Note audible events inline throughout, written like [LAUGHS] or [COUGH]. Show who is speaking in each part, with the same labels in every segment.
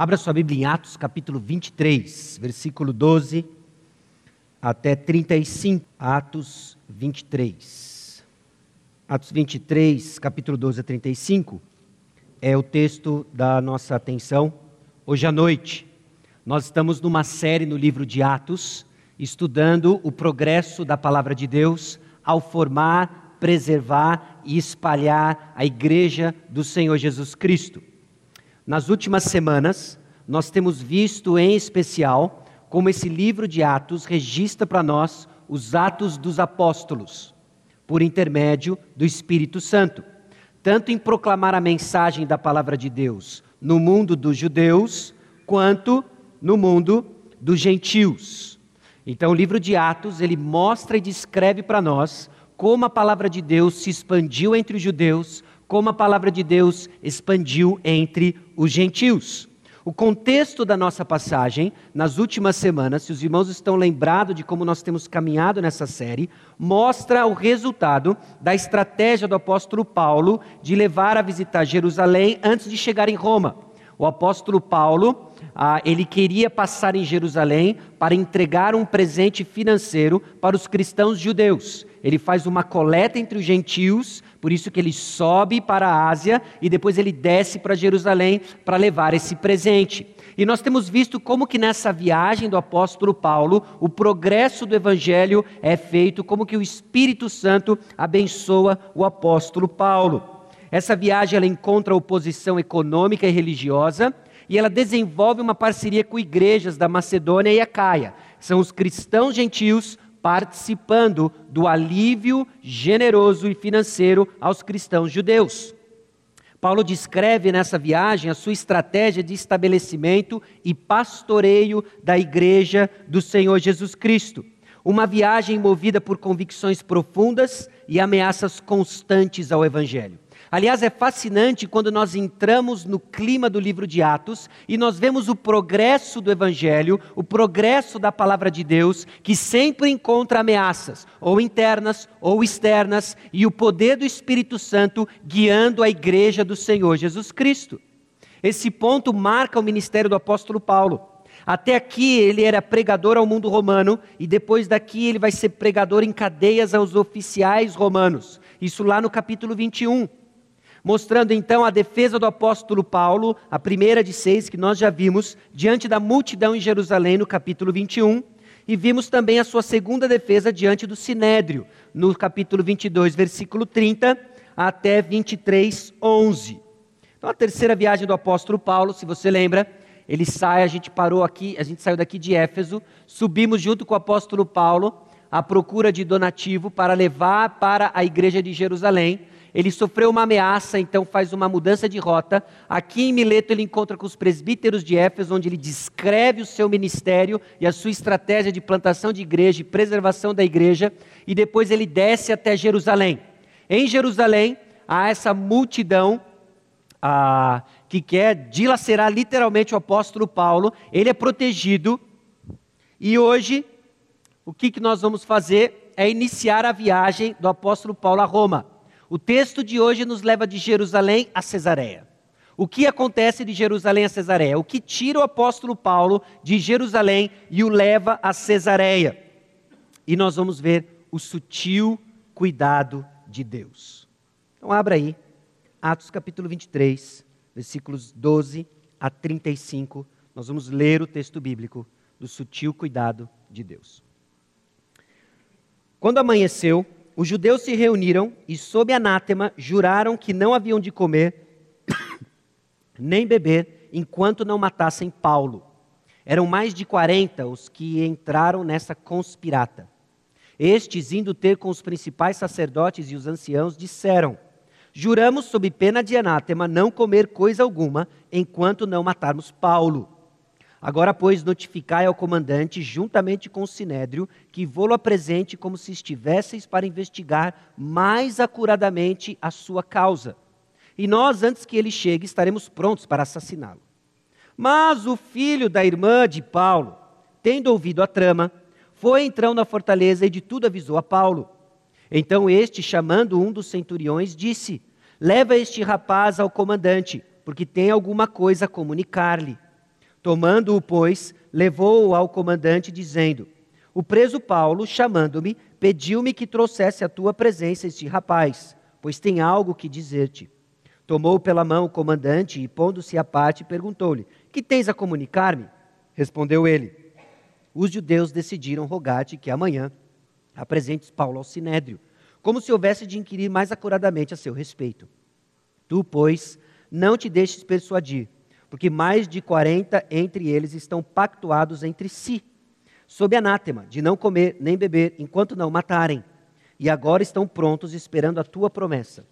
Speaker 1: Abra sua Bíblia em Atos, capítulo 23, versículo 12 até 35. Atos 23. Atos 23, capítulo 12 a 35, é o texto da nossa atenção hoje à noite. Nós estamos numa série no livro de Atos, estudando o progresso da palavra de Deus ao formar, preservar e espalhar a igreja do Senhor Jesus Cristo. Nas últimas semanas, nós temos visto em especial como esse livro de Atos registra para nós os atos dos apóstolos, por intermédio do Espírito Santo, tanto em proclamar a mensagem da palavra de Deus no mundo dos judeus, quanto no mundo dos gentios. Então, o livro de Atos, ele mostra e descreve para nós como a palavra de Deus se expandiu entre os judeus, como a palavra de Deus expandiu entre os gentios. O contexto da nossa passagem, nas últimas semanas, se os irmãos estão lembrados de como nós temos caminhado nessa série, mostra o resultado da estratégia do apóstolo Paulo de levar a visitar Jerusalém antes de chegar em Roma. O apóstolo Paulo, ah, ele queria passar em Jerusalém para entregar um presente financeiro para os cristãos judeus. Ele faz uma coleta entre os gentios por isso que ele sobe para a Ásia e depois ele desce para Jerusalém para levar esse presente. E nós temos visto como que nessa viagem do apóstolo Paulo, o progresso do evangelho é feito, como que o Espírito Santo abençoa o apóstolo Paulo. Essa viagem ela encontra oposição econômica e religiosa, e ela desenvolve uma parceria com igrejas da Macedônia e Acaia. São os cristãos gentios participando do alívio generoso e financeiro aos cristãos judeus. Paulo descreve nessa viagem a sua estratégia de estabelecimento e pastoreio da igreja do Senhor Jesus Cristo. Uma viagem movida por convicções profundas e ameaças constantes ao Evangelho. Aliás, é fascinante quando nós entramos no clima do livro de Atos e nós vemos o progresso do Evangelho, o progresso da palavra de Deus, que sempre encontra ameaças, ou internas ou externas, e o poder do Espírito Santo guiando a igreja do Senhor Jesus Cristo. Esse ponto marca o ministério do apóstolo Paulo. Até aqui ele era pregador ao mundo romano e depois daqui ele vai ser pregador em cadeias aos oficiais romanos. Isso lá no capítulo 21 mostrando então a defesa do apóstolo Paulo, a primeira de seis que nós já vimos, diante da multidão em Jerusalém, no capítulo 21, e vimos também a sua segunda defesa diante do sinédrio, no capítulo 22, versículo 30 até 23, 11. Então, a terceira viagem do apóstolo Paulo, se você lembra, ele sai, a gente parou aqui, a gente saiu daqui de Éfeso, subimos junto com o apóstolo Paulo à procura de donativo para levar para a igreja de Jerusalém ele sofreu uma ameaça, então faz uma mudança de rota. Aqui em Mileto ele encontra com os presbíteros de Éfeso, onde ele descreve o seu ministério e a sua estratégia de plantação de igreja e preservação da igreja, e depois ele desce até Jerusalém. Em Jerusalém há essa multidão ah, que quer dilacerar literalmente o apóstolo Paulo. Ele é protegido e hoje o que, que nós vamos fazer é iniciar a viagem do apóstolo Paulo a Roma. O texto de hoje nos leva de Jerusalém a Cesareia. O que acontece de Jerusalém a Cesareia? O que tira o apóstolo Paulo de Jerusalém e o leva a Cesareia? E nós vamos ver o sutil cuidado de Deus. Então abra aí, Atos capítulo 23, versículos 12 a 35. Nós vamos ler o texto bíblico do sutil cuidado de Deus. Quando amanheceu, os judeus se reuniram e, sob anátema, juraram que não haviam de comer [COUGHS] nem beber enquanto não matassem Paulo. Eram mais de quarenta os que entraram nessa conspirata. Estes, indo ter com os principais sacerdotes e os anciãos, disseram: Juramos, sob pena de anátema, não comer coisa alguma enquanto não matarmos Paulo. Agora, pois, notificai ao comandante, juntamente com o sinédrio, que vou-lo apresente como se estivesseis para investigar mais acuradamente a sua causa. E nós, antes que ele chegue, estaremos prontos para assassiná-lo. Mas o filho da irmã de Paulo, tendo ouvido a trama, foi então na fortaleza e de tudo avisou a Paulo. Então este, chamando um dos centuriões, disse: Leva este rapaz ao comandante, porque tem alguma coisa a comunicar-lhe. Tomando-o, pois, levou-o ao comandante, dizendo: O preso Paulo, chamando-me, pediu-me que trouxesse à tua presença este rapaz, pois tem algo que dizer-te. Tomou pela mão o comandante e, pondo-se à parte, perguntou-lhe: Que tens a comunicar-me? Respondeu ele: Os judeus decidiram rogar-te que amanhã apresentes Paulo ao sinédrio, como se houvesse de inquirir mais acuradamente a seu respeito. Tu, pois, não te deixes persuadir porque mais de quarenta entre eles estão pactuados entre si, sob anátema, de não comer nem beber, enquanto não matarem, e agora estão prontos esperando a tua promessa.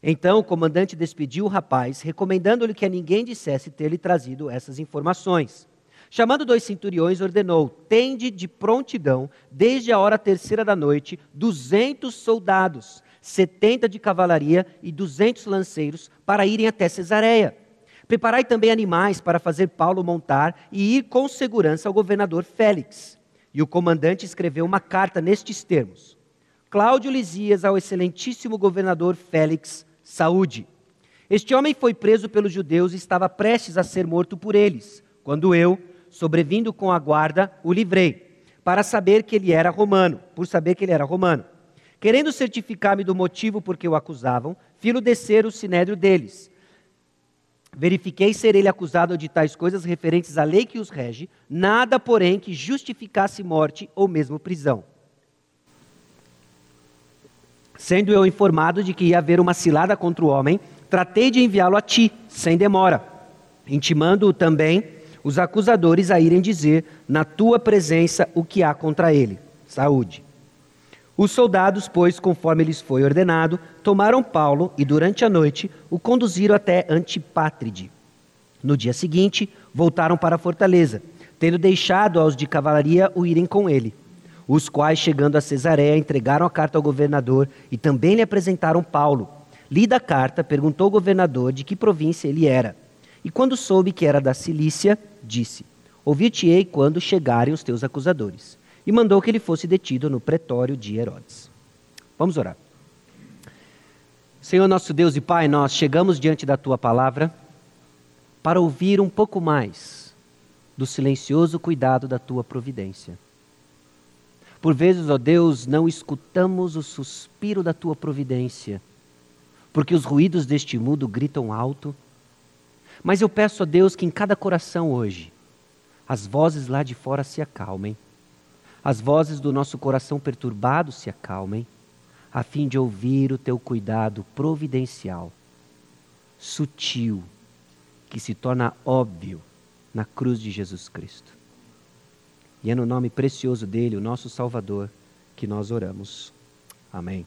Speaker 1: Então o comandante despediu o rapaz, recomendando-lhe que a ninguém dissesse ter-lhe trazido essas informações. Chamando dois centuriões, ordenou: Tende de prontidão, desde a hora terceira da noite, duzentos soldados, setenta de cavalaria e duzentos lanceiros para irem até Cesareia. Preparai também animais para fazer Paulo montar e ir com segurança ao governador Félix. E o comandante escreveu uma carta nestes termos: Cláudio Lisias ao excelentíssimo governador Félix, saúde. Este homem foi preso pelos judeus e estava prestes a ser morto por eles, quando eu, sobrevindo com a guarda, o livrei, para saber que ele era romano, por saber que ele era romano. Querendo certificar-me do motivo por que o acusavam, filo descer o sinédrio deles. Verifiquei ser ele acusado de tais coisas referentes à lei que os rege, nada, porém, que justificasse morte ou mesmo prisão. Sendo eu informado de que ia haver uma cilada contra o homem, tratei de enviá-lo a ti, sem demora, intimando-o também os acusadores a irem dizer na tua presença o que há contra ele. Saúde. Os soldados, pois, conforme lhes foi ordenado, tomaram Paulo e, durante a noite, o conduziram até Antipátride. No dia seguinte, voltaram para a fortaleza, tendo deixado aos de cavalaria o irem com ele. Os quais, chegando a Cesareia, entregaram a carta ao governador e também lhe apresentaram Paulo. Lida a carta, perguntou ao governador de que província ele era. E quando soube que era da Cilícia, disse: Ouvir-te-ei quando chegarem os teus acusadores e mandou que ele fosse detido no pretório de Herodes. Vamos orar. Senhor nosso Deus e Pai, nós chegamos diante da tua palavra para ouvir um pouco mais do silencioso cuidado da tua providência. Por vezes, ó Deus, não escutamos o suspiro da tua providência, porque os ruídos deste mundo gritam alto. Mas eu peço a Deus que em cada coração hoje as vozes lá de fora se acalmem as vozes do nosso coração perturbado se acalmem, a fim de ouvir o teu cuidado providencial, sutil, que se torna óbvio na cruz de Jesus Cristo. E é no nome precioso dele, o nosso Salvador, que nós oramos. Amém.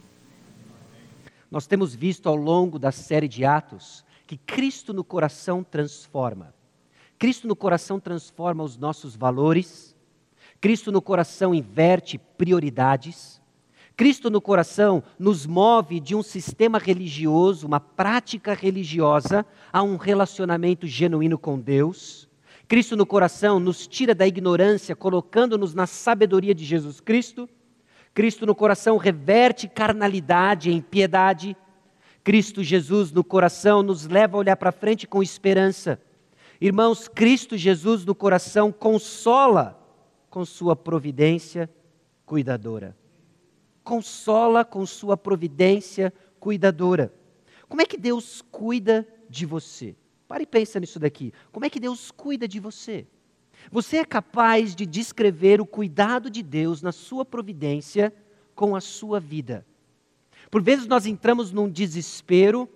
Speaker 1: Nós temos visto ao longo da série de Atos que Cristo no coração transforma. Cristo no coração transforma os nossos valores Cristo no coração inverte prioridades. Cristo no coração nos move de um sistema religioso, uma prática religiosa, a um relacionamento genuíno com Deus. Cristo no coração nos tira da ignorância, colocando-nos na sabedoria de Jesus Cristo. Cristo no coração reverte carnalidade em piedade. Cristo Jesus no coração nos leva a olhar para frente com esperança. Irmãos, Cristo Jesus no coração consola com sua providência cuidadora. Consola com sua providência cuidadora. Como é que Deus cuida de você? Pare e pensa nisso daqui. Como é que Deus cuida de você? Você é capaz de descrever o cuidado de Deus na sua providência com a sua vida. Por vezes nós entramos num desespero,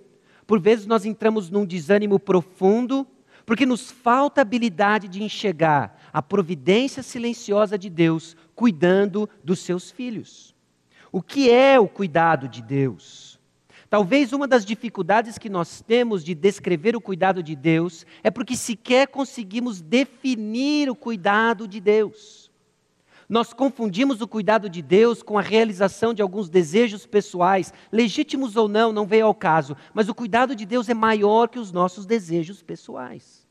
Speaker 1: por vezes nós entramos num desânimo profundo, porque nos falta habilidade de enxergar a providência silenciosa de Deus cuidando dos seus filhos. O que é o cuidado de Deus? Talvez uma das dificuldades que nós temos de descrever o cuidado de Deus é porque sequer conseguimos definir o cuidado de Deus. Nós confundimos o cuidado de Deus com a realização de alguns desejos pessoais, legítimos ou não, não veio ao caso, mas o cuidado de Deus é maior que os nossos desejos pessoais.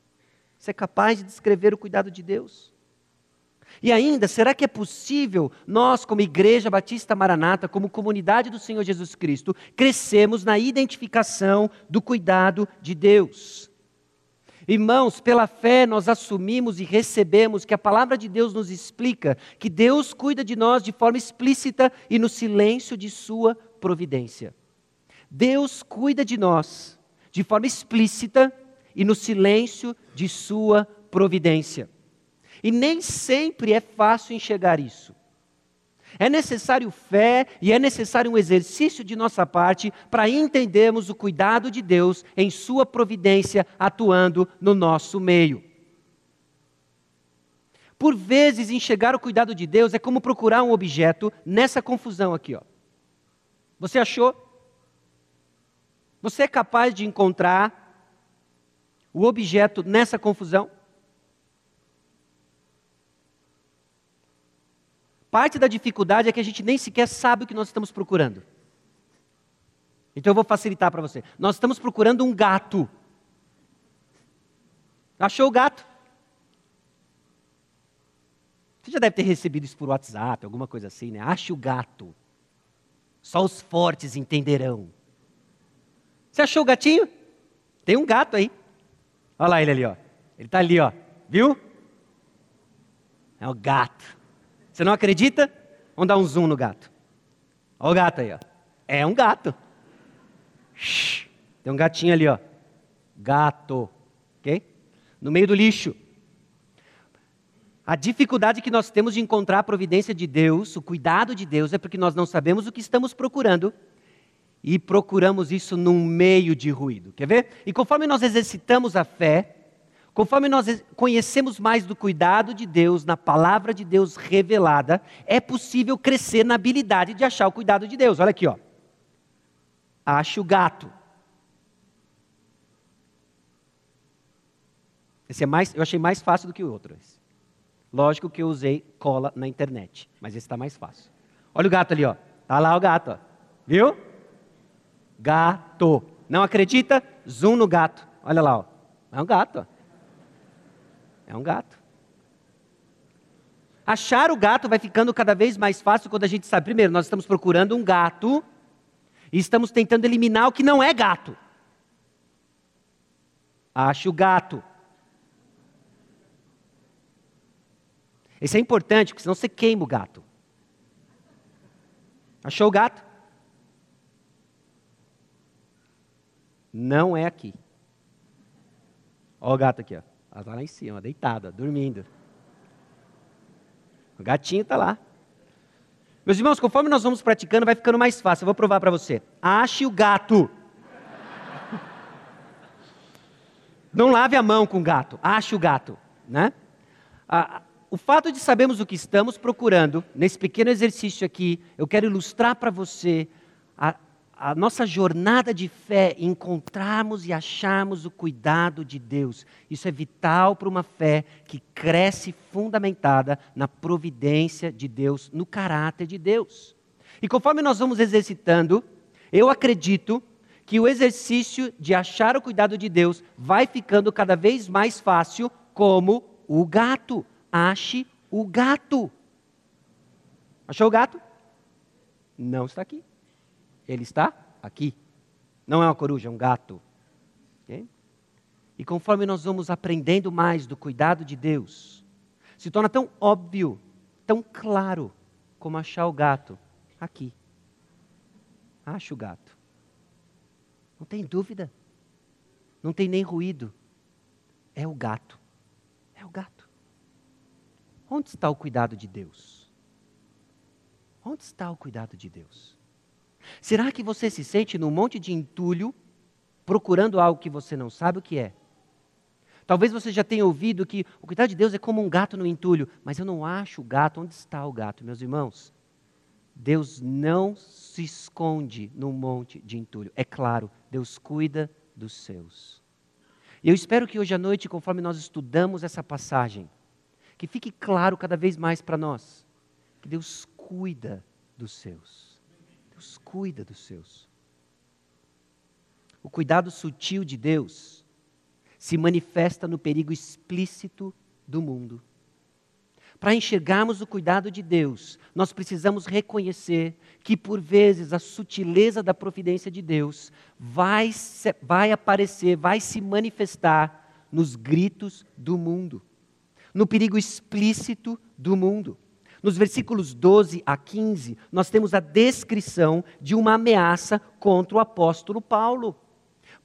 Speaker 1: Você é capaz de descrever o cuidado de Deus? E ainda, será que é possível nós, como Igreja Batista Maranata, como comunidade do Senhor Jesus Cristo, crescemos na identificação do cuidado de Deus? Irmãos, pela fé nós assumimos e recebemos que a palavra de Deus nos explica que Deus cuida de nós de forma explícita e no silêncio de Sua providência. Deus cuida de nós de forma explícita e no silêncio de Sua providência. E nem sempre é fácil enxergar isso. É necessário fé e é necessário um exercício de nossa parte para entendermos o cuidado de Deus em Sua providência atuando no nosso meio. Por vezes, enxergar o cuidado de Deus é como procurar um objeto nessa confusão aqui. Ó. Você achou? Você é capaz de encontrar o objeto nessa confusão? Parte da dificuldade é que a gente nem sequer sabe o que nós estamos procurando. Então eu vou facilitar para você. Nós estamos procurando um gato. Achou o gato? Você já deve ter recebido isso por WhatsApp, alguma coisa assim, né? Ache o gato. Só os fortes entenderão. Você achou o gatinho? Tem um gato aí. Olha lá ele ali, ó. Ele está ali, ó. Viu? É o gato. Você não acredita? Vamos dar um zoom no gato. Olha o gato aí, ó. É um gato. Tem um gatinho ali, ó. Gato. Ok? No meio do lixo. A dificuldade que nós temos de encontrar a providência de Deus, o cuidado de Deus, é porque nós não sabemos o que estamos procurando e procuramos isso num meio de ruído. Quer ver? E conforme nós exercitamos a fé, Conforme nós conhecemos mais do cuidado de Deus na palavra de Deus revelada, é possível crescer na habilidade de achar o cuidado de Deus. Olha aqui, ó. Ache o gato. Esse é mais, eu achei mais fácil do que o outro. Lógico que eu usei cola na internet, mas esse está mais fácil. Olha o gato ali, ó. Tá lá o gato, ó. Viu? Gato. Não acredita? Zoom no gato. Olha lá, ó. É um gato. Ó. É um gato. Achar o gato vai ficando cada vez mais fácil quando a gente sabe. Primeiro, nós estamos procurando um gato e estamos tentando eliminar o que não é gato. Ache o gato. Isso é importante, porque senão você queima o gato. Achou o gato? Não é aqui. Olha o gato aqui, ó. Ela está lá em cima, deitada, dormindo. O gatinho está lá. Meus irmãos, conforme nós vamos praticando, vai ficando mais fácil. Eu vou provar para você. Ache o gato. Não lave a mão com o gato. Ache o gato. Né? O fato de sabermos o que estamos procurando, nesse pequeno exercício aqui, eu quero ilustrar para você a, a nossa jornada de fé, encontrarmos e acharmos o cuidado de Deus. Isso é vital para uma fé que cresce fundamentada na providência de Deus, no caráter de Deus. E conforme nós vamos exercitando, eu acredito que o exercício de achar o cuidado de Deus vai ficando cada vez mais fácil, como o gato. Ache o gato. Achou o gato? Não está aqui. Ele está aqui. Não é uma coruja, é um gato. Okay? E conforme nós vamos aprendendo mais do cuidado de Deus, se torna tão óbvio, tão claro, como achar o gato aqui. Acha o gato. Não tem dúvida. Não tem nem ruído. É o gato. É o gato. Onde está o cuidado de Deus? Onde está o cuidado de Deus? Será que você se sente num monte de entulho, procurando algo que você não sabe o que é? Talvez você já tenha ouvido que o cuidado de Deus é como um gato no entulho, mas eu não acho o gato. Onde está o gato, meus irmãos? Deus não se esconde num monte de entulho. É claro, Deus cuida dos seus. E eu espero que hoje à noite, conforme nós estudamos essa passagem, que fique claro cada vez mais para nós que Deus cuida dos seus. Cuida dos seus. O cuidado sutil de Deus se manifesta no perigo explícito do mundo. Para enxergarmos o cuidado de Deus, nós precisamos reconhecer que, por vezes, a sutileza da providência de Deus vai, vai aparecer, vai se manifestar nos gritos do mundo, no perigo explícito do mundo. Nos versículos 12 a 15, nós temos a descrição de uma ameaça contra o apóstolo Paulo.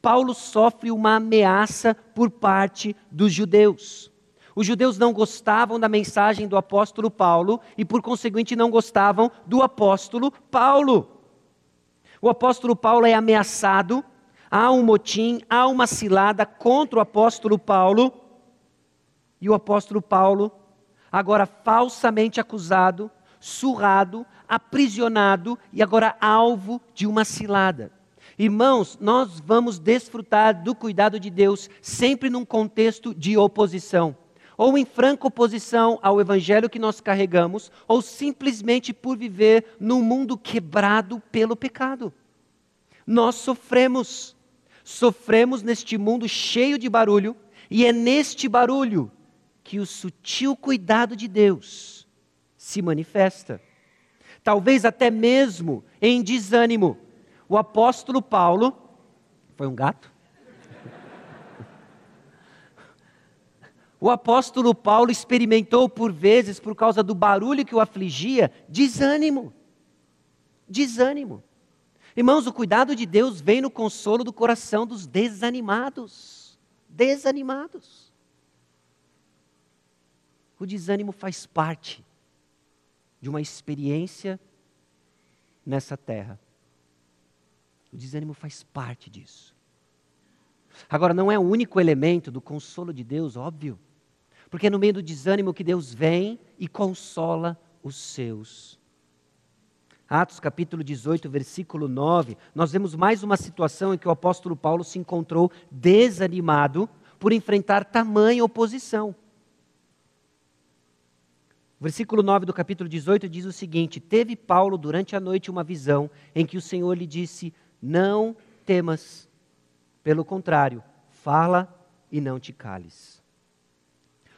Speaker 1: Paulo sofre uma ameaça por parte dos judeus. Os judeus não gostavam da mensagem do apóstolo Paulo e, por conseguinte, não gostavam do apóstolo Paulo. O apóstolo Paulo é ameaçado, há um motim, há uma cilada contra o apóstolo Paulo. E o apóstolo Paulo agora falsamente acusado, surrado, aprisionado e agora alvo de uma cilada. Irmãos, nós vamos desfrutar do cuidado de Deus sempre num contexto de oposição. Ou em franca oposição ao evangelho que nós carregamos, ou simplesmente por viver num mundo quebrado pelo pecado. Nós sofremos, sofremos neste mundo cheio de barulho, e é neste barulho que o sutil cuidado de Deus se manifesta. Talvez até mesmo em desânimo. O apóstolo Paulo. Foi um gato? O apóstolo Paulo experimentou por vezes, por causa do barulho que o afligia, desânimo. Desânimo. Irmãos, o cuidado de Deus vem no consolo do coração dos desanimados. Desanimados. O desânimo faz parte de uma experiência nessa terra. O desânimo faz parte disso. Agora, não é o único elemento do consolo de Deus, óbvio, porque é no meio do desânimo que Deus vem e consola os seus. Atos capítulo 18, versículo 9, nós vemos mais uma situação em que o apóstolo Paulo se encontrou desanimado por enfrentar tamanha oposição. Versículo 9 do capítulo 18 diz o seguinte: Teve Paulo durante a noite uma visão em que o Senhor lhe disse: Não temas, pelo contrário, fala e não te cales.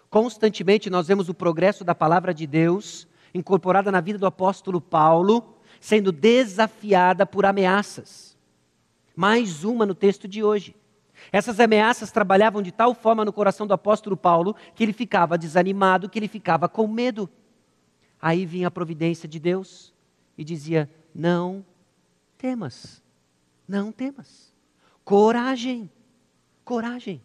Speaker 1: Constantemente nós vemos o progresso da palavra de Deus incorporada na vida do apóstolo Paulo, sendo desafiada por ameaças. Mais uma no texto de hoje. Essas ameaças trabalhavam de tal forma no coração do apóstolo Paulo que ele ficava desanimado, que ele ficava com medo. Aí vinha a providência de Deus e dizia: Não temas, não temas. Coragem, coragem.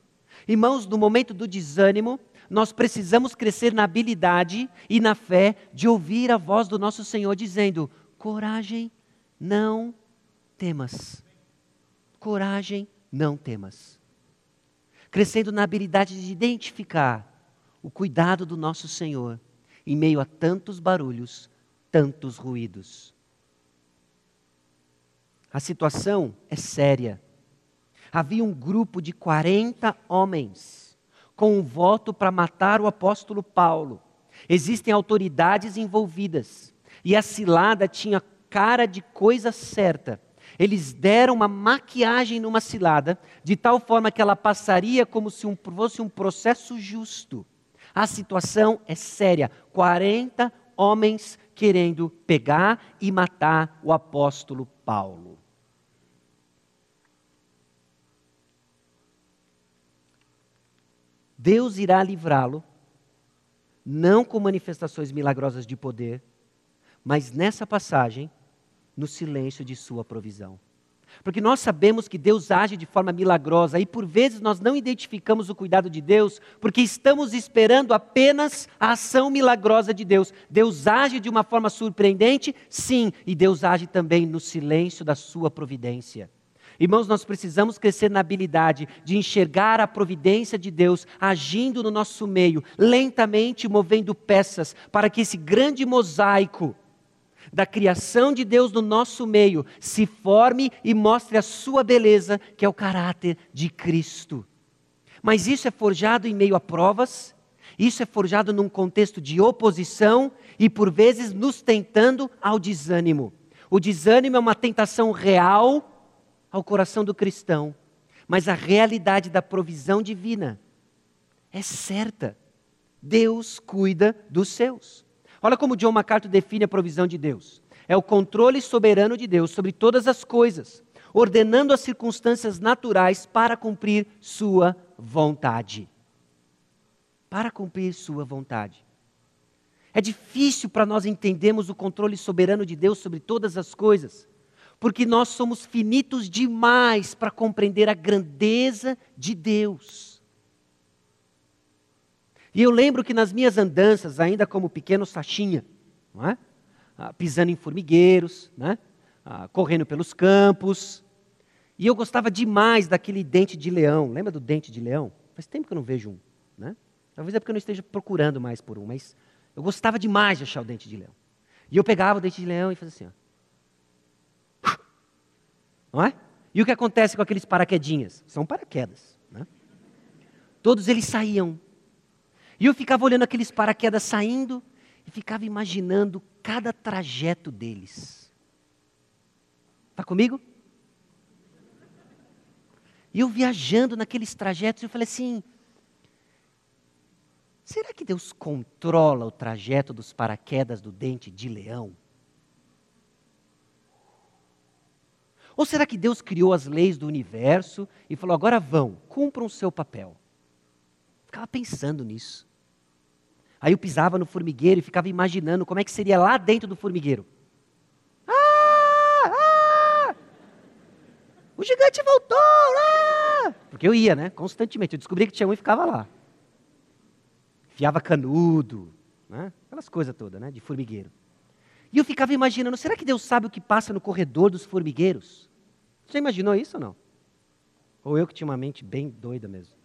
Speaker 1: Irmãos, no momento do desânimo, nós precisamos crescer na habilidade e na fé de ouvir a voz do nosso Senhor dizendo: Coragem, não temas. Coragem, não temas. Crescendo na habilidade de identificar o cuidado do nosso Senhor em meio a tantos barulhos, tantos ruídos. A situação é séria. Havia um grupo de 40 homens com um voto para matar o apóstolo Paulo. Existem autoridades envolvidas e a cilada tinha cara de coisa certa eles deram uma maquiagem numa cilada, de tal forma que ela passaria como se um, fosse um processo justo. A situação é séria. 40 homens querendo pegar e matar o apóstolo Paulo. Deus irá livrá-lo, não com manifestações milagrosas de poder, mas nessa passagem no silêncio de Sua provisão. Porque nós sabemos que Deus age de forma milagrosa e por vezes nós não identificamos o cuidado de Deus porque estamos esperando apenas a ação milagrosa de Deus. Deus age de uma forma surpreendente, sim, e Deus age também no silêncio da sua providência. Irmãos, nós precisamos crescer na habilidade de enxergar a providência de Deus agindo no nosso meio, lentamente movendo peças para que esse grande mosaico da criação de Deus no nosso meio se forme e mostre a sua beleza, que é o caráter de Cristo. Mas isso é forjado em meio a provas, isso é forjado num contexto de oposição e por vezes nos tentando ao desânimo. O desânimo é uma tentação real ao coração do cristão, mas a realidade da provisão divina é certa. Deus cuida dos seus. Olha como John MacArthur define a provisão de Deus: é o controle soberano de Deus sobre todas as coisas, ordenando as circunstâncias naturais para cumprir sua vontade. para cumprir Sua vontade. É difícil para nós entendermos o controle soberano de Deus sobre todas as coisas, porque nós somos finitos demais para compreender a grandeza de Deus. E eu lembro que nas minhas andanças, ainda como pequeno Sachinha, é? ah, pisando em formigueiros, né? ah, correndo pelos campos, e eu gostava demais daquele dente de leão. Lembra do dente de leão? Faz tempo que eu não vejo um. Né? Talvez é porque eu não esteja procurando mais por um, mas eu gostava demais de achar o dente de leão. E eu pegava o dente de leão e fazia assim. Ó. [LAUGHS] Não é? E o que acontece com aqueles paraquedinhas? São paraquedas. Né? Todos eles saíam. E eu ficava olhando aqueles paraquedas saindo e ficava imaginando cada trajeto deles. Está comigo? E eu viajando naqueles trajetos, eu falei assim: será que Deus controla o trajeto dos paraquedas do dente de leão? Ou será que Deus criou as leis do universo e falou: agora vão, cumpram o seu papel? Ficava pensando nisso. Aí eu pisava no formigueiro e ficava imaginando como é que seria lá dentro do formigueiro. Ah! Ah! O gigante voltou! Ah! Porque eu ia, né? Constantemente. Eu descobri que tinha um e ficava lá. Fiava canudo, né? Aquelas coisas todas, né? De formigueiro. E eu ficava imaginando, será que Deus sabe o que passa no corredor dos formigueiros? Você imaginou isso ou não? Ou eu que tinha uma mente bem doida mesmo?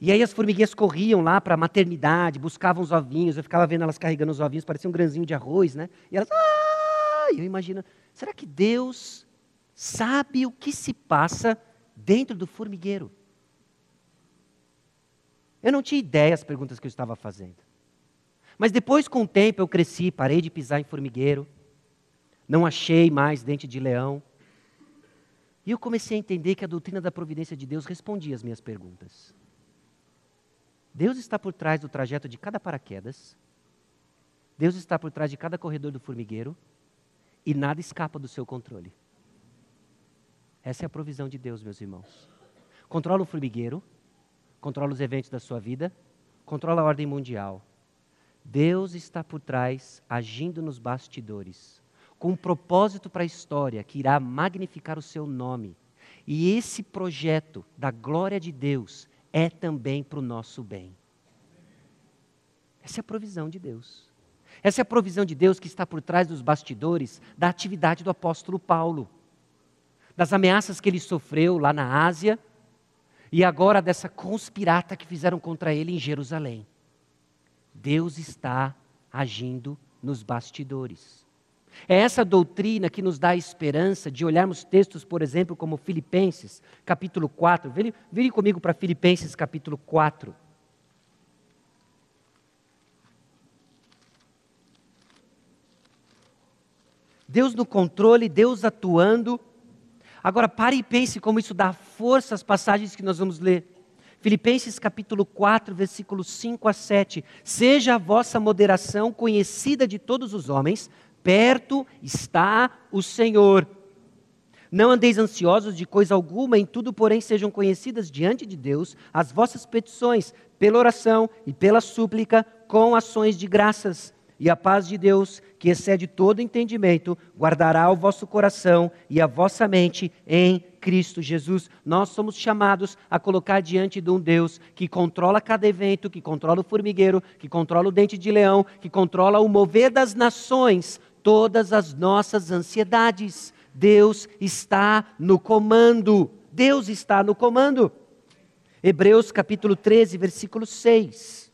Speaker 1: E aí as formiguinhas corriam lá para a maternidade, buscavam os ovinhos, eu ficava vendo elas carregando os ovinhos, parecia um grãozinho de arroz, né? E elas, ah! Eu imagino, será que Deus sabe o que se passa dentro do formigueiro? Eu não tinha ideia das perguntas que eu estava fazendo. Mas depois, com o tempo, eu cresci, parei de pisar em formigueiro, não achei mais dente de leão. E eu comecei a entender que a doutrina da providência de Deus respondia às minhas perguntas. Deus está por trás do trajeto de cada paraquedas, Deus está por trás de cada corredor do formigueiro, e nada escapa do seu controle. Essa é a provisão de Deus, meus irmãos. Controla o formigueiro, controla os eventos da sua vida, controla a ordem mundial. Deus está por trás, agindo nos bastidores, com um propósito para a história que irá magnificar o seu nome. E esse projeto da glória de Deus é também para o nosso bem. Essa é a provisão de Deus. Essa é a provisão de Deus que está por trás dos bastidores da atividade do apóstolo Paulo, das ameaças que ele sofreu lá na Ásia e agora dessa conspirata que fizeram contra ele em Jerusalém. Deus está agindo nos bastidores. É essa doutrina que nos dá a esperança de olharmos textos, por exemplo, como Filipenses, capítulo 4. Virem, virem comigo para Filipenses, capítulo 4. Deus no controle, Deus atuando. Agora pare e pense como isso dá força às passagens que nós vamos ler. Filipenses capítulo 4, versículos 5 a 7. Seja a vossa moderação conhecida de todos os homens, Perto está o Senhor. Não andeis ansiosos de coisa alguma, em tudo, porém, sejam conhecidas diante de Deus as vossas petições, pela oração e pela súplica, com ações de graças. E a paz de Deus, que excede todo entendimento, guardará o vosso coração e a vossa mente em Cristo Jesus. Nós somos chamados a colocar diante de um Deus que controla cada evento, que controla o formigueiro, que controla o dente de leão, que controla o mover das nações, todas as nossas ansiedades. Deus está no comando. Deus está no comando. Hebreus capítulo 13, versículo 6.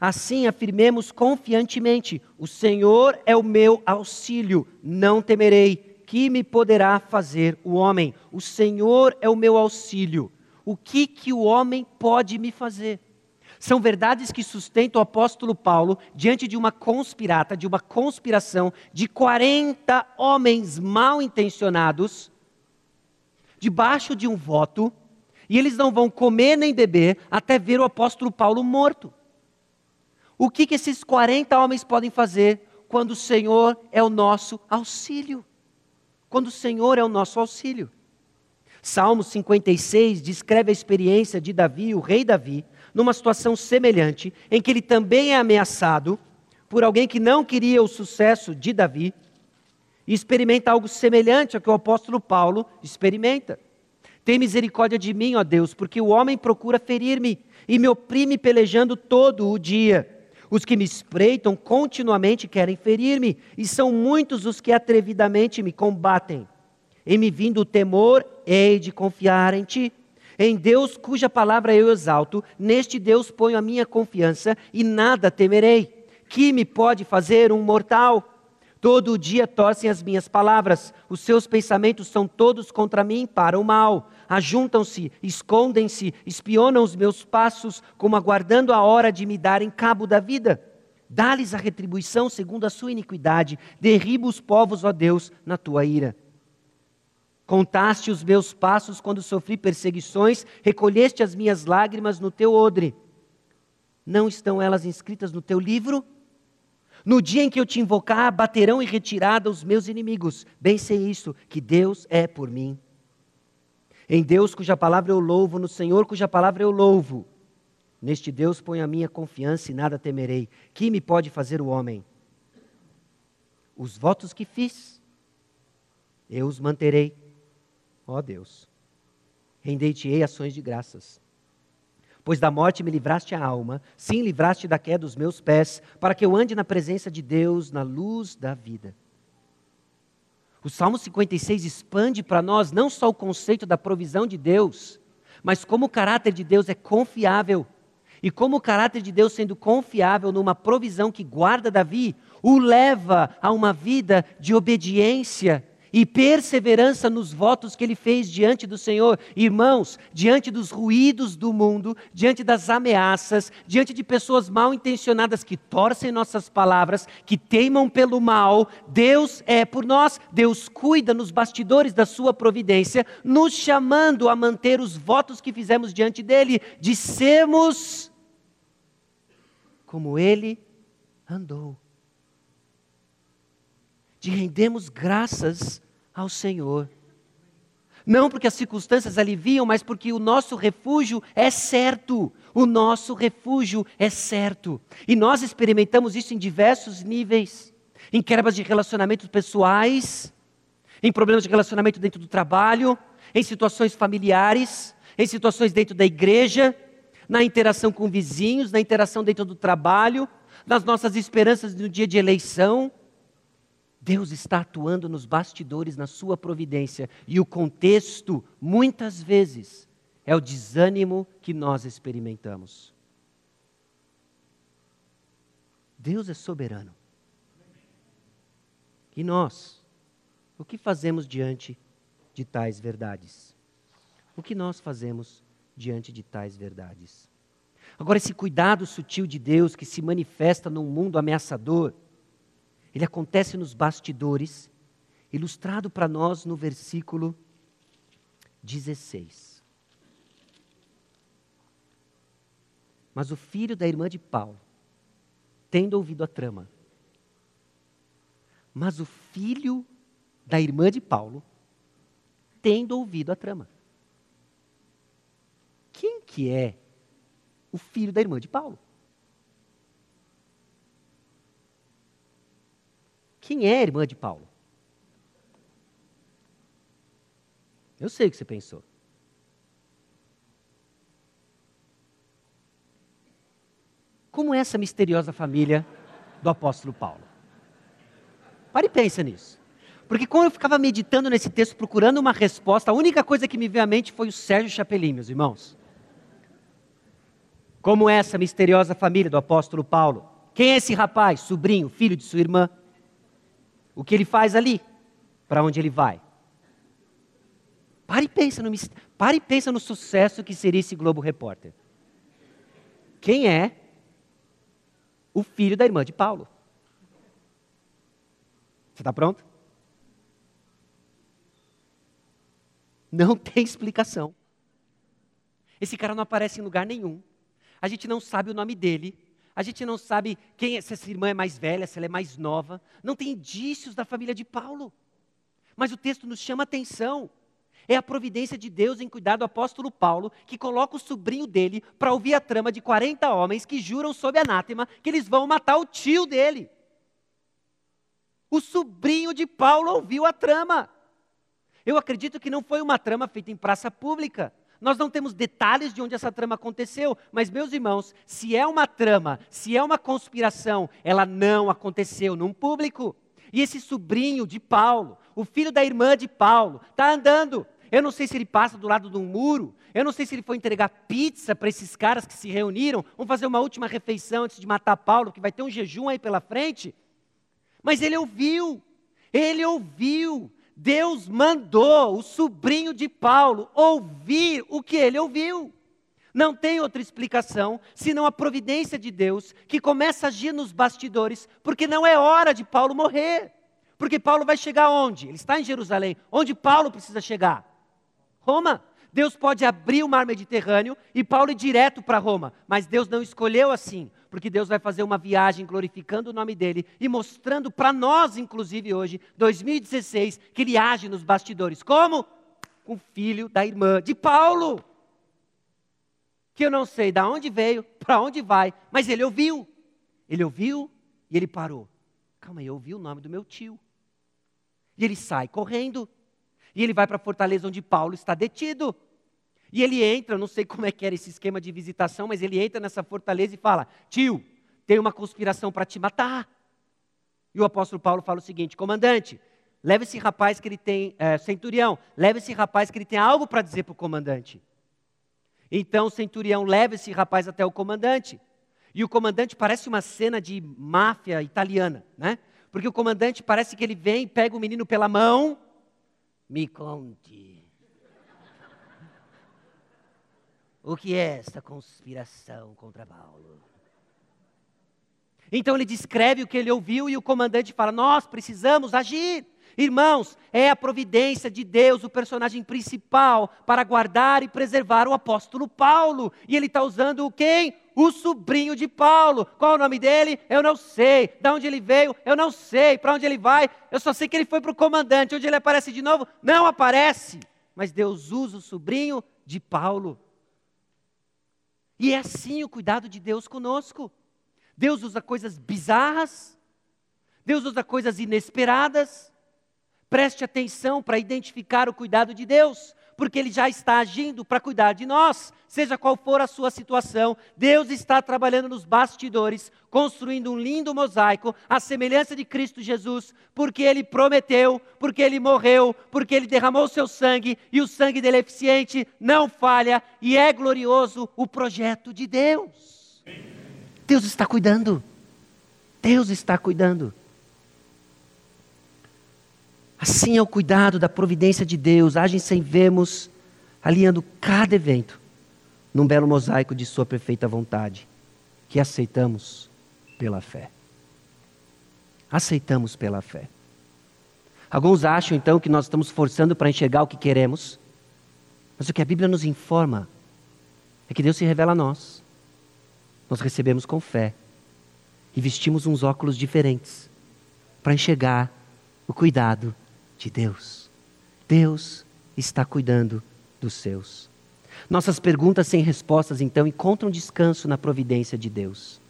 Speaker 1: Assim afirmemos confiantemente: O Senhor é o meu auxílio, não temerei. Que me poderá fazer o homem? O Senhor é o meu auxílio. O que que o homem pode me fazer? São verdades que sustentam o apóstolo Paulo diante de uma conspirata, de uma conspiração de 40 homens mal intencionados, debaixo de um voto, e eles não vão comer nem beber até ver o apóstolo Paulo morto. O que, que esses 40 homens podem fazer quando o Senhor é o nosso auxílio? Quando o Senhor é o nosso auxílio. Salmo 56 descreve a experiência de Davi, o rei Davi, numa situação semelhante, em que ele também é ameaçado por alguém que não queria o sucesso de Davi e experimenta algo semelhante ao que o apóstolo Paulo experimenta. Tem misericórdia de mim, ó Deus, porque o homem procura ferir-me e me oprime pelejando todo o dia. Os que me espreitam continuamente querem ferir-me, e são muitos os que atrevidamente me combatem. Em me vindo o temor, hei de confiar em ti. Em Deus, cuja palavra eu exalto, neste Deus ponho a minha confiança e nada temerei. Que me pode fazer um mortal? Todo dia torcem as minhas palavras, os seus pensamentos são todos contra mim para o mal. Ajuntam-se, escondem-se, espionam os meus passos, como aguardando a hora de me darem cabo da vida. Dá-lhes a retribuição segundo a sua iniquidade, derriba os povos, ó Deus, na tua ira. Contaste os meus passos quando sofri perseguições, recolheste as minhas lágrimas no teu odre. Não estão elas inscritas no teu livro? No dia em que eu te invocar, baterão em retirada os meus inimigos. Bem sei isso, que Deus é por mim. Em Deus, cuja palavra eu louvo, no Senhor, cuja palavra eu louvo. Neste Deus ponho a minha confiança e nada temerei. Que me pode fazer o homem? Os votos que fiz, eu os manterei. Ó Deus, rendei-te-ei ações de graças pois da morte me livraste a alma, sim, livraste da queda dos meus pés, para que eu ande na presença de Deus, na luz da vida. O Salmo 56 expande para nós não só o conceito da provisão de Deus, mas como o caráter de Deus é confiável. E como o caráter de Deus sendo confiável numa provisão que guarda Davi, o leva a uma vida de obediência e perseverança nos votos que ele fez diante do Senhor. Irmãos, diante dos ruídos do mundo, diante das ameaças, diante de pessoas mal intencionadas que torcem nossas palavras, que teimam pelo mal, Deus é por nós, Deus cuida nos bastidores da sua providência, nos chamando a manter os votos que fizemos diante dele, de sermos como ele andou de rendermos graças ao Senhor. Não porque as circunstâncias aliviam, mas porque o nosso refúgio é certo. O nosso refúgio é certo. E nós experimentamos isso em diversos níveis em quebras de relacionamentos pessoais, em problemas de relacionamento dentro do trabalho, em situações familiares, em situações dentro da igreja, na interação com vizinhos, na interação dentro do trabalho, nas nossas esperanças no dia de eleição. Deus está atuando nos bastidores, na sua providência, e o contexto, muitas vezes, é o desânimo que nós experimentamos. Deus é soberano. E nós, o que fazemos diante de tais verdades? O que nós fazemos diante de tais verdades? Agora, esse cuidado sutil de Deus que se manifesta num mundo ameaçador, ele acontece nos bastidores, ilustrado para nós no versículo 16. Mas o filho da irmã de Paulo, tendo ouvido a trama, mas o filho da irmã de Paulo, tendo ouvido a trama. Quem que é o filho da irmã de Paulo? Quem é a irmã de Paulo? Eu sei o que você pensou. Como é essa misteriosa família do apóstolo Paulo? Pare e pensa nisso. Porque quando eu ficava meditando nesse texto, procurando uma resposta, a única coisa que me veio à mente foi o Sérgio Chapelin, meus irmãos. Como essa misteriosa família do apóstolo Paulo? Quem é esse rapaz, sobrinho, filho de sua irmã? O que ele faz ali, para onde ele vai. Pare e, pensa no, pare e pensa no sucesso que seria esse Globo Repórter. Quem é o filho da irmã de Paulo? Você está pronto? Não [LAUGHS] tem explicação. Esse cara não aparece em lugar nenhum. A gente não sabe o nome dele. A gente não sabe quem é, se essa irmã é mais velha, se ela é mais nova. Não tem indícios da família de Paulo. Mas o texto nos chama atenção. É a providência de Deus em cuidar do apóstolo Paulo, que coloca o sobrinho dele para ouvir a trama de 40 homens que juram sob anátema que eles vão matar o tio dele. O sobrinho de Paulo ouviu a trama. Eu acredito que não foi uma trama feita em praça pública. Nós não temos detalhes de onde essa trama aconteceu, mas, meus irmãos, se é uma trama, se é uma conspiração, ela não aconteceu num público. E esse sobrinho de Paulo, o filho da irmã de Paulo, está andando. Eu não sei se ele passa do lado de um muro, eu não sei se ele foi entregar pizza para esses caras que se reuniram, vão fazer uma última refeição antes de matar Paulo, que vai ter um jejum aí pela frente. Mas ele ouviu, ele ouviu. Deus mandou o sobrinho de Paulo ouvir o que ele ouviu. Não tem outra explicação senão a providência de Deus que começa a agir nos bastidores, porque não é hora de Paulo morrer. Porque Paulo vai chegar onde? Ele está em Jerusalém. Onde Paulo precisa chegar? Roma. Deus pode abrir o mar Mediterrâneo e Paulo ir direto para Roma, mas Deus não escolheu assim, porque Deus vai fazer uma viagem glorificando o nome dele e mostrando para nós, inclusive hoje, 2016, que ele age nos bastidores. Como? Com o filho da irmã de Paulo. Que eu não sei de onde veio, para onde vai, mas ele ouviu. Ele ouviu e ele parou. Calma aí, eu ouvi o nome do meu tio. E ele sai correndo. E ele vai para a fortaleza onde Paulo está detido. E ele entra, não sei como é que era esse esquema de visitação, mas ele entra nessa fortaleza e fala: Tio, tem uma conspiração para te matar. E o apóstolo Paulo fala o seguinte: Comandante, leve esse rapaz que ele tem, é, centurião, leve esse rapaz que ele tem algo para dizer para o comandante. Então o centurião leva esse rapaz até o comandante. E o comandante parece uma cena de máfia italiana, né? Porque o comandante parece que ele vem, pega o menino pela mão, me conte. O que é esta conspiração contra Paulo? Então ele descreve o que ele ouviu e o comandante fala: Nós precisamos agir. Irmãos, é a providência de Deus o personagem principal para guardar e preservar o apóstolo Paulo. E ele está usando quem? O sobrinho de Paulo. Qual o nome dele? Eu não sei. De onde ele veio? Eu não sei. Para onde ele vai? Eu só sei que ele foi para o comandante. Onde ele aparece de novo? Não aparece. Mas Deus usa o sobrinho de Paulo e é assim o cuidado de Deus conosco. Deus usa coisas bizarras, Deus usa coisas inesperadas. Preste atenção para identificar o cuidado de Deus, porque Ele já está agindo para cuidar de nós, seja qual for a sua situação. Deus está trabalhando nos bastidores, construindo um lindo mosaico, à semelhança de Cristo Jesus, porque Ele prometeu, porque Ele morreu, porque Ele derramou seu sangue, e o sangue dele é eficiente, não falha, e é glorioso o projeto de Deus. Deus está cuidando. Deus está cuidando. Assim é o cuidado da providência de Deus, agem sem vermos, alinhando cada evento num belo mosaico de Sua perfeita vontade, que aceitamos pela fé. Aceitamos pela fé. Alguns acham então que nós estamos forçando para enxergar o que queremos, mas o que a Bíblia nos informa é que Deus se revela a nós. Nós recebemos com fé e vestimos uns óculos diferentes para enxergar o cuidado de Deus. Deus está cuidando dos seus. Nossas perguntas sem respostas, então, encontram descanso na providência de Deus.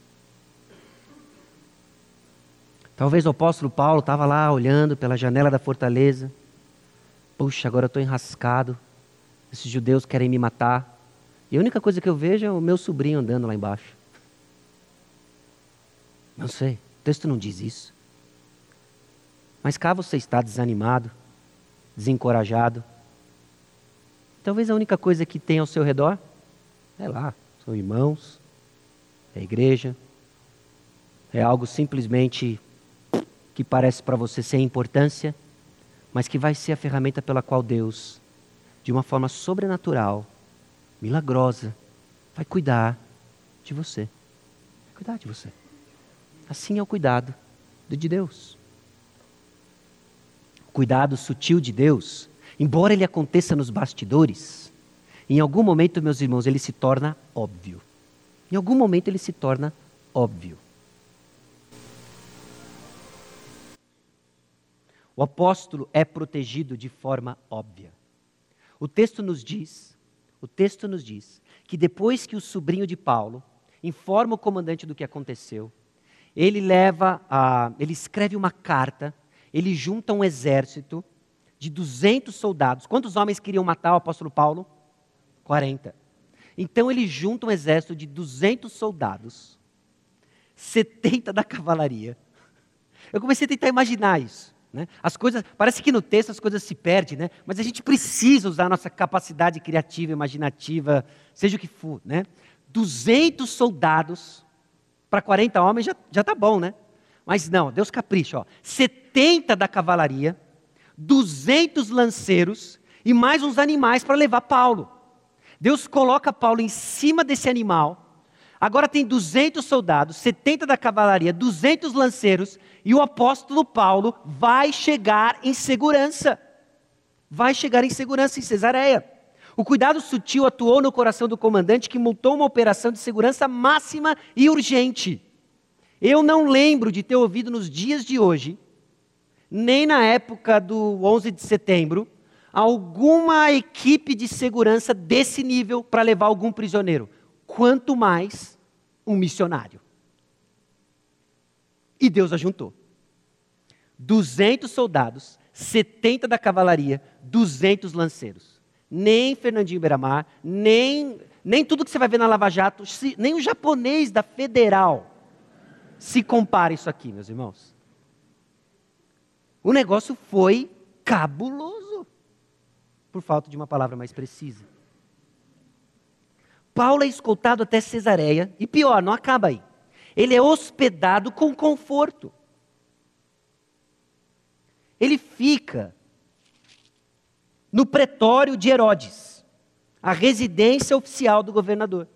Speaker 1: Talvez o apóstolo Paulo estava lá olhando pela janela da fortaleza. Puxa, agora eu estou enrascado. Esses judeus querem me matar. E a única coisa que eu vejo é o meu sobrinho andando lá embaixo. Não sei, o texto não diz isso. Mas cá você está desanimado, desencorajado. Talvez a única coisa que tem ao seu redor é lá, são irmãos, é a igreja, é algo simplesmente que parece para você sem importância, mas que vai ser a ferramenta pela qual Deus, de uma forma sobrenatural, milagrosa, vai cuidar de você. Vai cuidar de você. Assim é o cuidado de Deus cuidado sutil de Deus, embora ele aconteça nos bastidores, em algum momento, meus irmãos, ele se torna óbvio. Em algum momento ele se torna óbvio. O apóstolo é protegido de forma óbvia. O texto nos diz, o texto nos diz que depois que o sobrinho de Paulo informa o comandante do que aconteceu, ele leva, a, ele escreve uma carta, ele junta um exército de 200 soldados. Quantos homens queriam matar o apóstolo Paulo? 40. Então ele junta um exército de 200 soldados, 70 da cavalaria. Eu comecei a tentar imaginar isso. Né? As coisas, parece que no texto as coisas se perdem, né? mas a gente precisa usar a nossa capacidade criativa, imaginativa, seja o que for. Né? 200 soldados para 40 homens já está bom, né? Mas não, Deus capricha. Ó. 70 da cavalaria, 200 lanceiros e mais uns animais para levar Paulo. Deus coloca Paulo em cima desse animal. Agora tem 200 soldados, 70 da cavalaria, 200 lanceiros e o apóstolo Paulo vai chegar em segurança. Vai chegar em segurança em Cesareia. O cuidado sutil atuou no coração do comandante que montou uma operação de segurança máxima e urgente. Eu não lembro de ter ouvido nos dias de hoje, nem na época do 11 de setembro, alguma equipe de segurança desse nível para levar algum prisioneiro. Quanto mais um missionário. E Deus ajuntou. 200 soldados, 70 da cavalaria, 200 lanceiros. Nem Fernandinho Beiramar, nem, nem tudo que você vai ver na Lava Jato, nem o japonês da Federal se compara isso aqui, meus irmãos. O negócio foi cabuloso, por falta de uma palavra mais precisa. Paulo é escoltado até Cesareia, e pior, não acaba aí. Ele é hospedado com conforto. Ele fica no pretório de Herodes, a residência oficial do governador.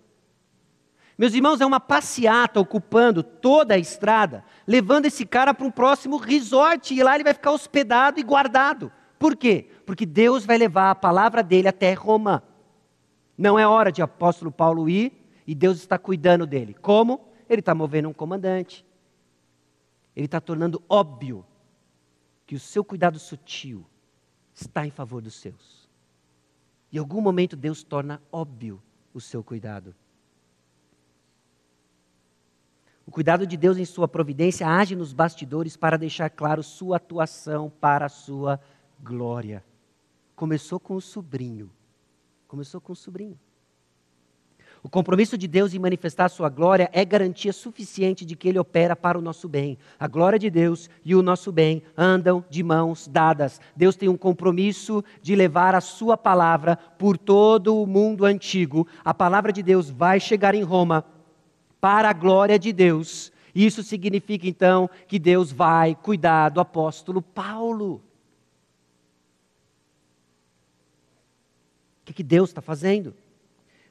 Speaker 1: Meus irmãos, é uma passeata ocupando toda a estrada, levando esse cara para um próximo resort, e lá ele vai ficar hospedado e guardado. Por quê? Porque Deus vai levar a palavra dele até Roma. Não é hora de apóstolo Paulo ir, e Deus está cuidando dele. Como? Ele está movendo um comandante. Ele está tornando óbvio que o seu cuidado sutil está em favor dos seus. Em algum momento Deus torna óbvio o seu cuidado. O cuidado de Deus em sua providência age nos bastidores para deixar claro sua atuação para a sua glória. Começou com o sobrinho. Começou com o sobrinho. O compromisso de Deus em manifestar sua glória é garantia suficiente de que ele opera para o nosso bem. A glória de Deus e o nosso bem andam de mãos dadas. Deus tem um compromisso de levar a sua palavra por todo o mundo antigo. A palavra de Deus vai chegar em Roma para a glória de Deus. Isso significa então que Deus vai cuidar do apóstolo Paulo. O que, que Deus está fazendo?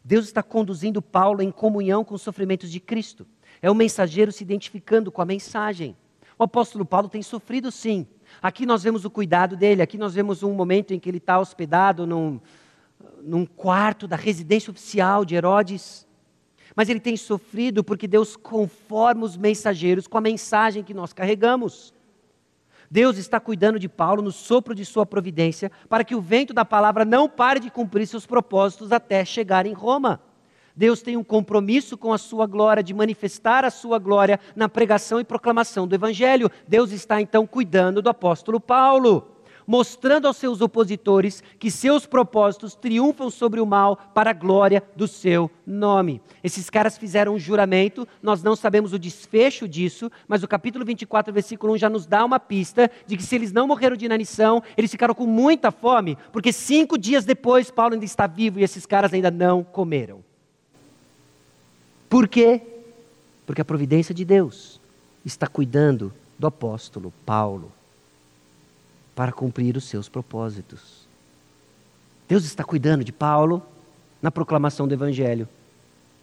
Speaker 1: Deus está conduzindo Paulo em comunhão com os sofrimentos de Cristo. É o mensageiro se identificando com a mensagem. O apóstolo Paulo tem sofrido sim. Aqui nós vemos o cuidado dele, aqui nós vemos um momento em que ele está hospedado num, num quarto da residência oficial de Herodes. Mas ele tem sofrido porque Deus conforma os mensageiros com a mensagem que nós carregamos. Deus está cuidando de Paulo no sopro de sua providência, para que o vento da palavra não pare de cumprir seus propósitos até chegar em Roma. Deus tem um compromisso com a sua glória, de manifestar a sua glória na pregação e proclamação do Evangelho. Deus está então cuidando do apóstolo Paulo mostrando aos seus opositores que seus propósitos triunfam sobre o mal para a glória do seu nome. Esses caras fizeram um juramento, nós não sabemos o desfecho disso, mas o capítulo 24, versículo 1 já nos dá uma pista de que se eles não morreram de inanição, eles ficaram com muita fome, porque cinco dias depois Paulo ainda está vivo e esses caras ainda não comeram. Por quê? Porque a providência de Deus está cuidando do apóstolo Paulo para cumprir os seus propósitos. Deus está cuidando de Paulo na proclamação do Evangelho.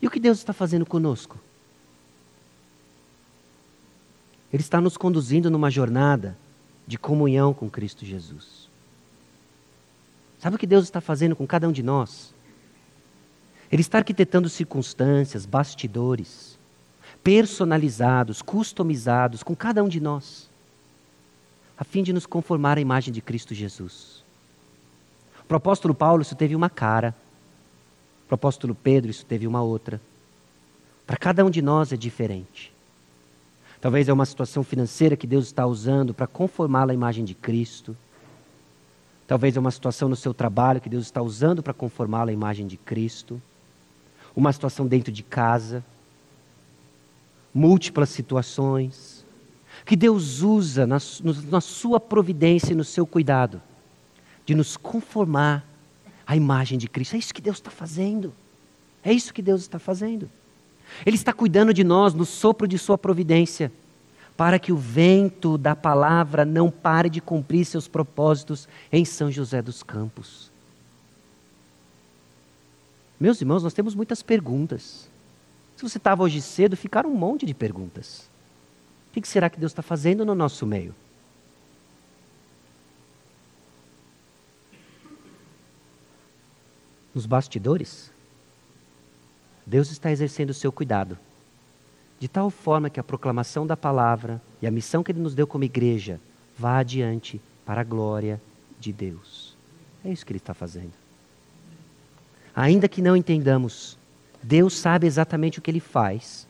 Speaker 1: E o que Deus está fazendo conosco? Ele está nos conduzindo numa jornada de comunhão com Cristo Jesus. Sabe o que Deus está fazendo com cada um de nós? Ele está arquitetando circunstâncias, bastidores, personalizados, customizados com cada um de nós a fim de nos conformar à imagem de Cristo Jesus. O apóstolo Paulo, isso teve uma cara. O apóstolo Pedro, isso teve uma outra. Para cada um de nós é diferente. Talvez é uma situação financeira que Deus está usando para conformá-la à imagem de Cristo. Talvez é uma situação no seu trabalho que Deus está usando para conformá-la à imagem de Cristo. Uma situação dentro de casa. Múltiplas situações. Que Deus usa na, na sua providência e no seu cuidado de nos conformar à imagem de Cristo. É isso que Deus está fazendo. É isso que Deus está fazendo. Ele está cuidando de nós no sopro de Sua providência, para que o vento da palavra não pare de cumprir seus propósitos em São José dos Campos. Meus irmãos, nós temos muitas perguntas. Se você estava hoje cedo, ficaram um monte de perguntas. O que será que Deus está fazendo no nosso meio? nos bastidores, Deus está exercendo o seu cuidado, de tal forma que a proclamação da palavra e a missão que Ele nos deu como igreja vá adiante para a glória de Deus. É isso que Ele está fazendo. Ainda que não entendamos, Deus sabe exatamente o que Ele faz,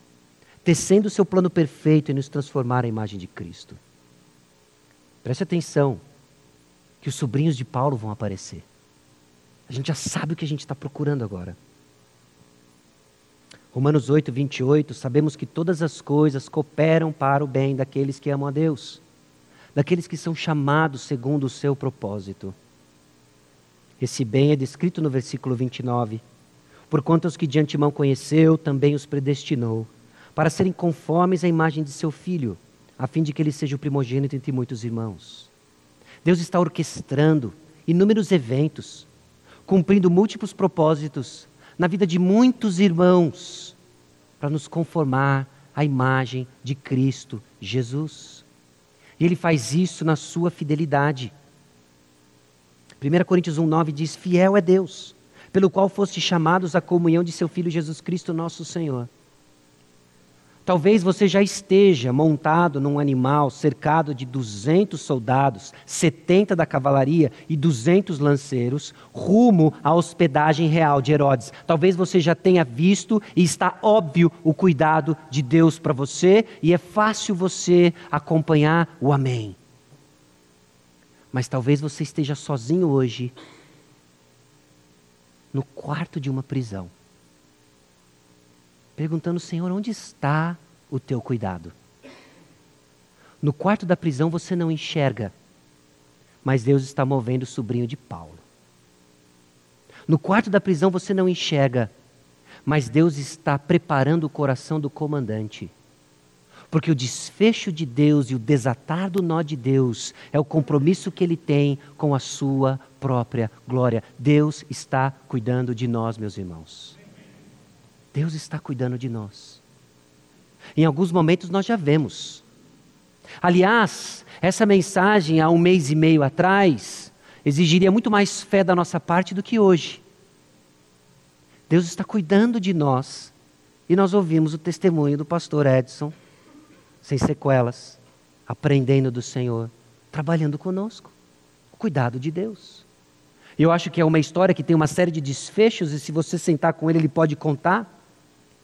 Speaker 1: tecendo o seu plano perfeito em nos transformar à imagem de Cristo. Preste atenção, que os sobrinhos de Paulo vão aparecer. A gente já sabe o que a gente está procurando agora. Romanos 8, 28, sabemos que todas as coisas cooperam para o bem daqueles que amam a Deus, daqueles que são chamados segundo o seu propósito. Esse bem é descrito no versículo 29. Porquanto os que de antemão conheceu, também os predestinou, para serem conformes à imagem de seu filho, a fim de que ele seja o primogênito entre muitos irmãos. Deus está orquestrando inúmeros eventos cumprindo múltiplos propósitos na vida de muitos irmãos para nos conformar à imagem de Cristo Jesus. E ele faz isso na sua fidelidade. 1 Coríntios 1,9 diz: Fiel é Deus, pelo qual foste chamados à comunhão de seu Filho Jesus Cristo, nosso Senhor. Talvez você já esteja montado num animal cercado de 200 soldados, 70 da cavalaria e 200 lanceiros, rumo à hospedagem real de Herodes. Talvez você já tenha visto e está óbvio o cuidado de Deus para você e é fácil você acompanhar o Amém. Mas talvez você esteja sozinho hoje, no quarto de uma prisão perguntando: Senhor, onde está o teu cuidado? No quarto da prisão você não enxerga, mas Deus está movendo o sobrinho de Paulo. No quarto da prisão você não enxerga, mas Deus está preparando o coração do comandante. Porque o desfecho de Deus e o desatar do nó de Deus é o compromisso que ele tem com a sua própria glória. Deus está cuidando de nós, meus irmãos. Deus está cuidando de nós. Em alguns momentos nós já vemos. Aliás, essa mensagem há um mês e meio atrás exigiria muito mais fé da nossa parte do que hoje. Deus está cuidando de nós e nós ouvimos o testemunho do pastor Edson, sem sequelas, aprendendo do Senhor, trabalhando conosco. O cuidado de Deus. Eu acho que é uma história que tem uma série de desfechos e se você sentar com ele, ele pode contar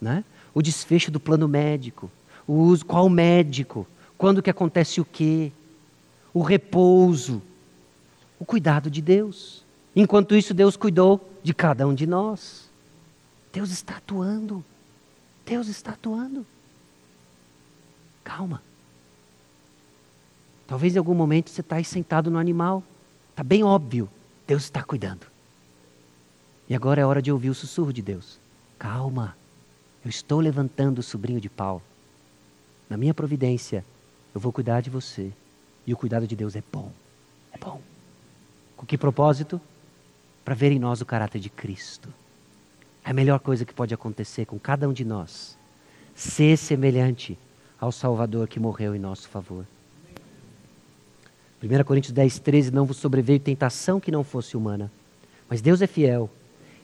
Speaker 1: né? o desfecho do plano médico, o uso, qual médico, quando que acontece o quê, o repouso, o cuidado de Deus. Enquanto isso, Deus cuidou de cada um de nós. Deus está atuando. Deus está atuando. Calma. Talvez em algum momento você está aí sentado no animal. Está bem óbvio. Deus está cuidando. E agora é hora de ouvir o sussurro de Deus. Calma. Eu estou levantando o sobrinho de Paulo. Na minha providência, eu vou cuidar de você. E o cuidado de Deus é bom. É bom. Com que propósito? Para ver em nós o caráter de Cristo. É a melhor coisa que pode acontecer com cada um de nós. Ser semelhante ao Salvador que morreu em nosso favor. 1 Coríntios 10, 13: Não vos sobreveio tentação que não fosse humana, mas Deus é fiel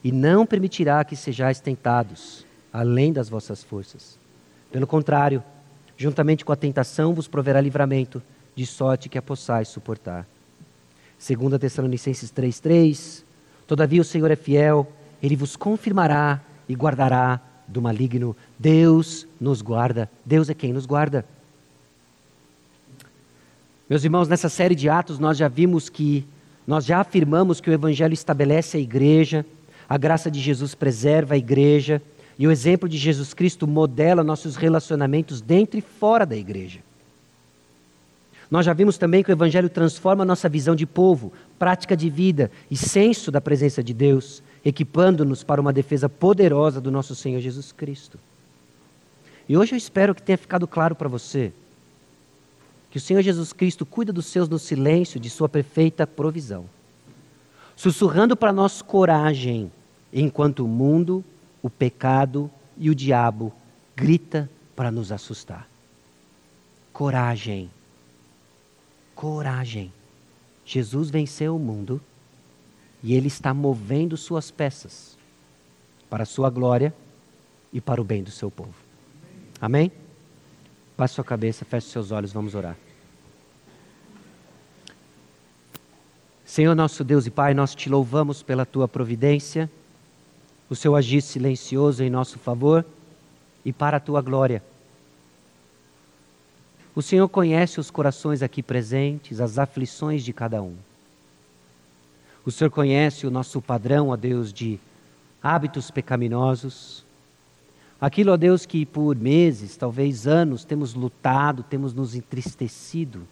Speaker 1: e não permitirá que sejais tentados além das vossas forças. Pelo contrário, juntamente com a tentação vos proverá livramento, de sorte que a possais suportar. 2 Tessalonicenses 3,3 Todavia o Senhor é fiel, ele vos confirmará e guardará do maligno. Deus nos guarda. Deus é quem nos guarda. Meus irmãos, nessa série de Atos nós já vimos que, nós já afirmamos que o Evangelho estabelece a igreja, a graça de Jesus preserva a igreja e o exemplo de Jesus Cristo modela nossos relacionamentos dentro e fora da igreja. Nós já vimos também que o Evangelho transforma nossa visão de povo, prática de vida e senso da presença de Deus, equipando-nos para uma defesa poderosa do nosso Senhor Jesus Cristo. E hoje eu espero que tenha ficado claro para você que o Senhor Jesus Cristo cuida dos seus no silêncio de sua perfeita provisão, sussurrando para nós coragem, enquanto o mundo, o pecado e o diabo grita para nos assustar. Coragem coragem. Jesus venceu o mundo e ele está movendo suas peças para a sua glória e para o bem do seu povo. Amém? Passe sua cabeça, feche seus olhos, vamos orar. Senhor nosso Deus e Pai, nós te louvamos pela tua providência, o seu agir silencioso em nosso favor e para a tua glória. O Senhor conhece os corações aqui presentes, as aflições de cada um. O Senhor conhece o nosso padrão, ó Deus, de hábitos pecaminosos. Aquilo, ó Deus, que por meses, talvez anos, temos lutado, temos nos entristecido.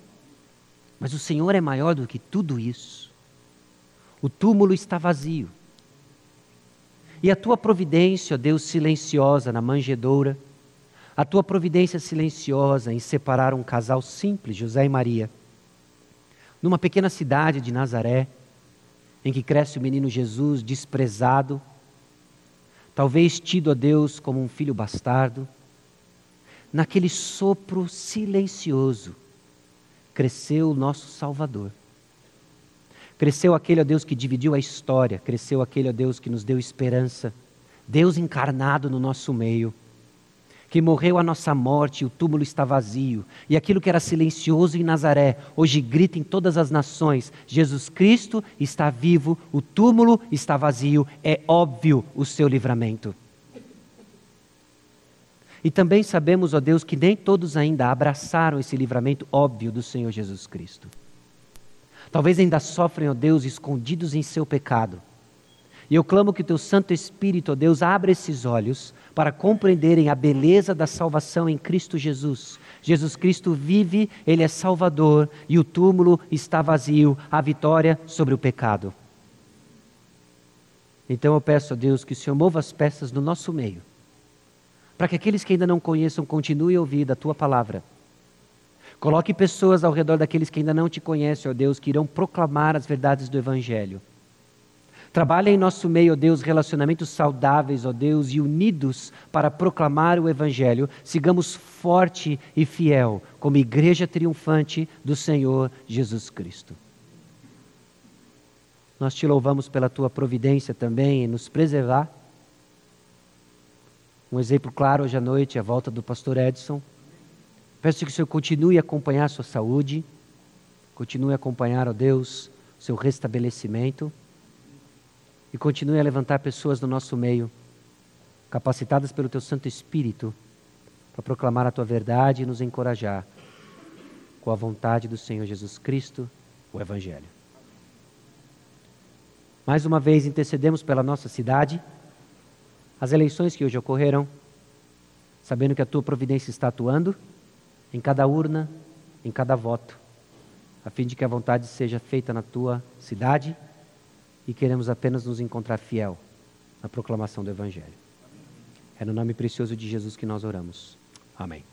Speaker 1: Mas o Senhor é maior do que tudo isso. O túmulo está vazio. E a tua providência, Deus, silenciosa na manjedoura, a tua providência silenciosa em separar um casal simples, José e Maria, numa pequena cidade de Nazaré, em que cresce o menino Jesus desprezado, talvez tido a Deus como um filho bastardo, naquele sopro silencioso, cresceu o nosso Salvador. Cresceu aquele, ó Deus, que dividiu a história, cresceu aquele, ó Deus, que nos deu esperança, Deus encarnado no nosso meio. Que morreu a nossa morte, o túmulo está vazio, e aquilo que era silencioso em Nazaré, hoje grita em todas as nações: Jesus Cristo está vivo, o túmulo está vazio, é óbvio o seu livramento. E também sabemos, ó Deus, que nem todos ainda abraçaram esse livramento óbvio do Senhor Jesus Cristo. Talvez ainda sofrem, ó Deus, escondidos em seu pecado. E eu clamo que o teu Santo Espírito, ó Deus, abra esses olhos para compreenderem a beleza da salvação em Cristo Jesus. Jesus Cristo vive, Ele é Salvador e o túmulo está vazio, a vitória sobre o pecado. Então eu peço a Deus que o Senhor mova as peças no nosso meio, para que aqueles que ainda não conheçam continuem a ouvir da tua palavra. Coloque pessoas ao redor daqueles que ainda não te conhecem, ó Deus, que irão proclamar as verdades do Evangelho. Trabalha em nosso meio, ó Deus, relacionamentos saudáveis, ó Deus, e unidos para proclamar o Evangelho. Sigamos forte e fiel como igreja triunfante do Senhor Jesus Cristo. Nós te louvamos pela tua providência também em nos preservar. Um exemplo claro hoje à noite é a volta do pastor Edson. Peço que o Senhor continue a acompanhar a sua saúde, continue a acompanhar, ó Deus, o seu restabelecimento e continue a levantar pessoas no nosso meio, capacitadas pelo Teu Santo Espírito, para proclamar a Tua verdade e nos encorajar com a vontade do Senhor Jesus Cristo, o Evangelho. Mais uma vez intercedemos pela nossa cidade, as eleições que hoje ocorreram, sabendo que a Tua providência está atuando em cada urna, em cada voto, a fim de que a vontade seja feita na Tua cidade e queremos apenas nos encontrar fiel na proclamação do Evangelho. É no nome precioso de Jesus que nós oramos. Amém.